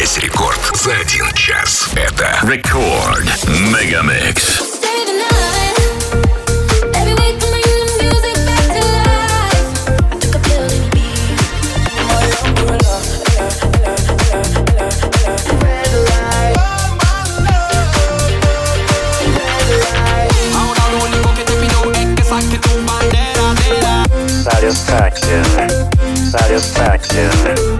Весь рекорд за один час. Это Рекорд Мегамикс. Satisfaction. Satisfaction.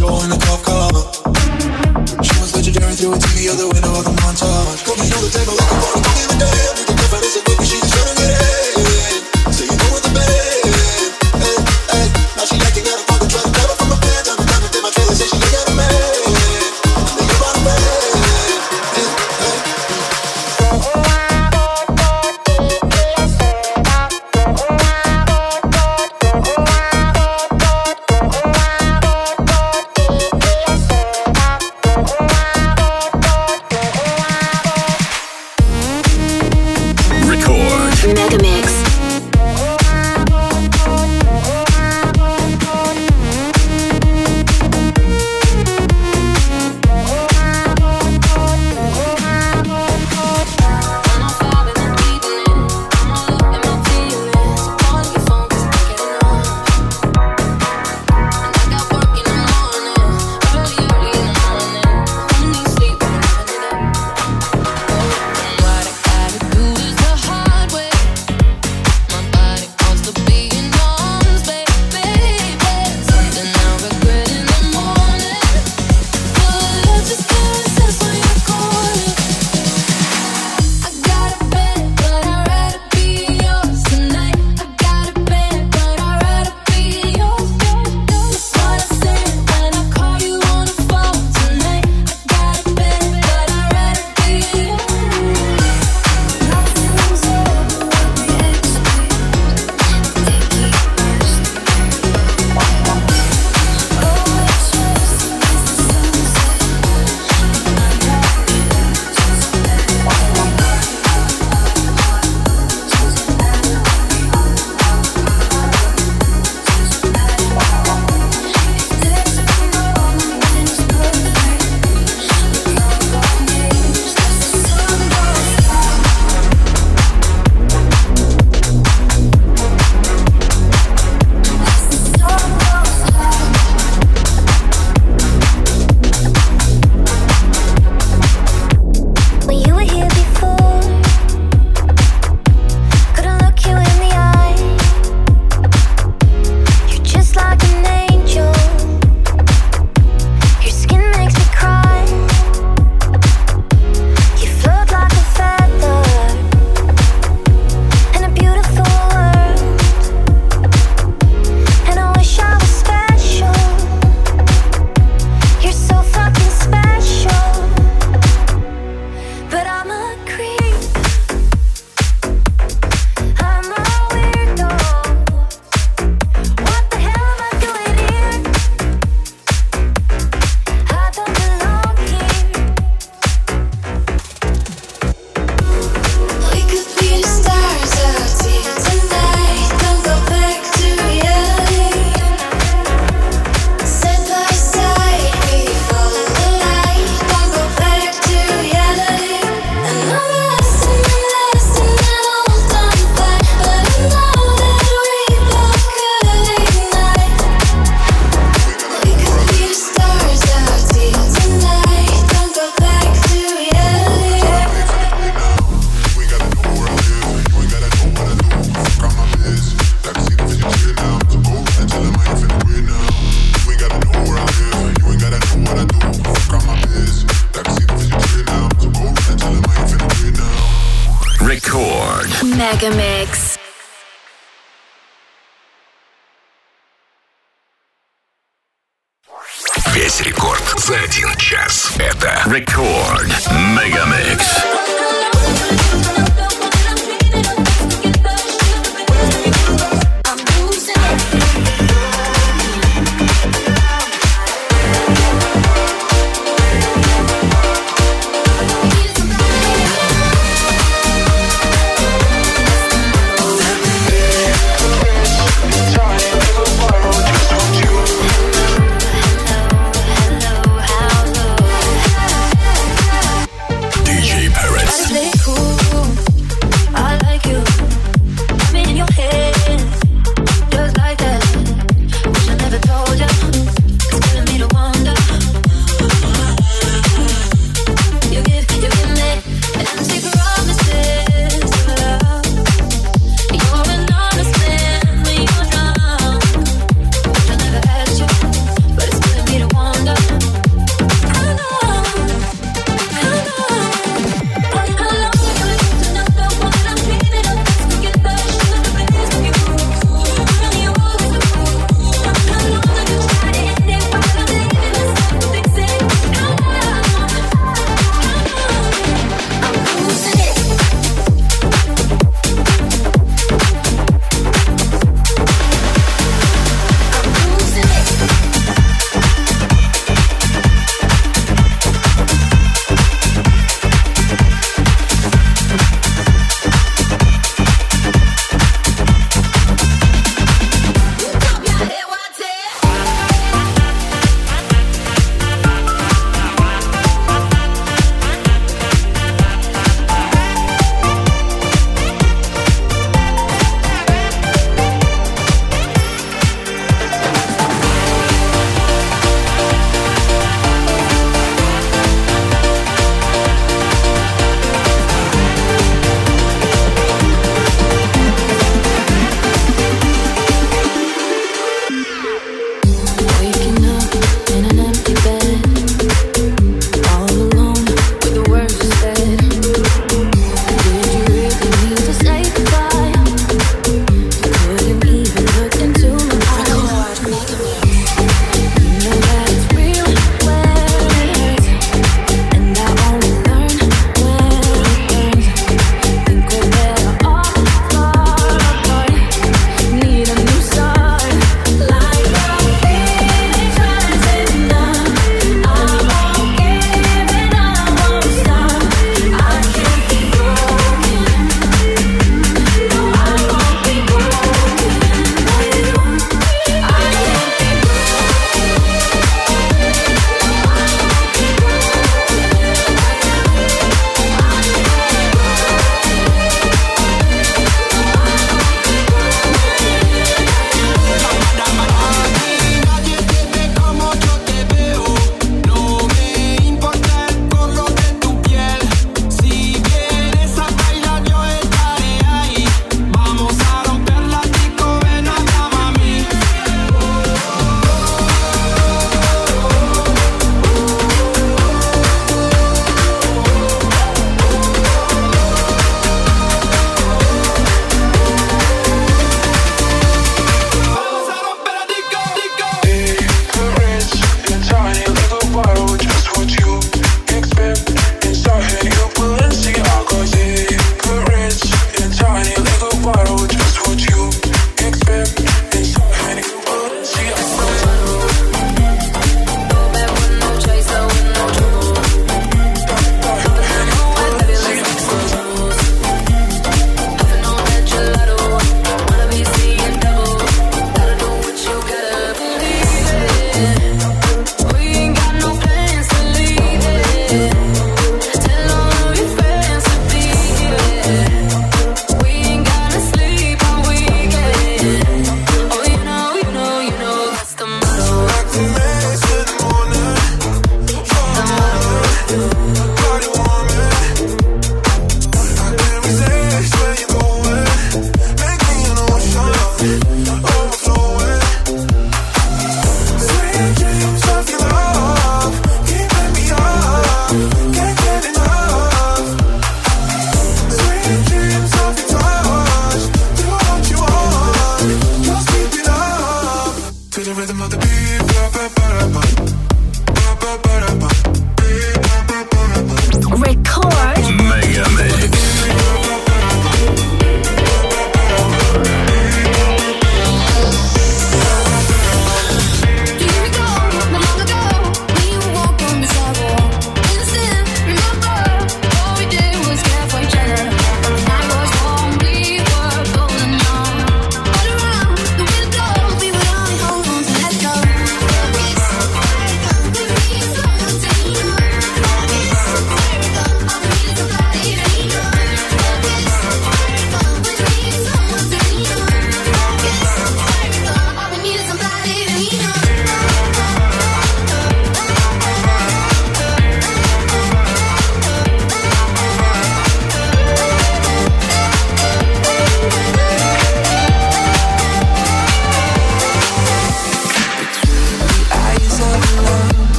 Mega за один час. Это Рекорд Мегамикс.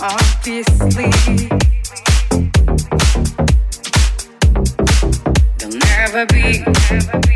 Obviously. There'll never be. Oh.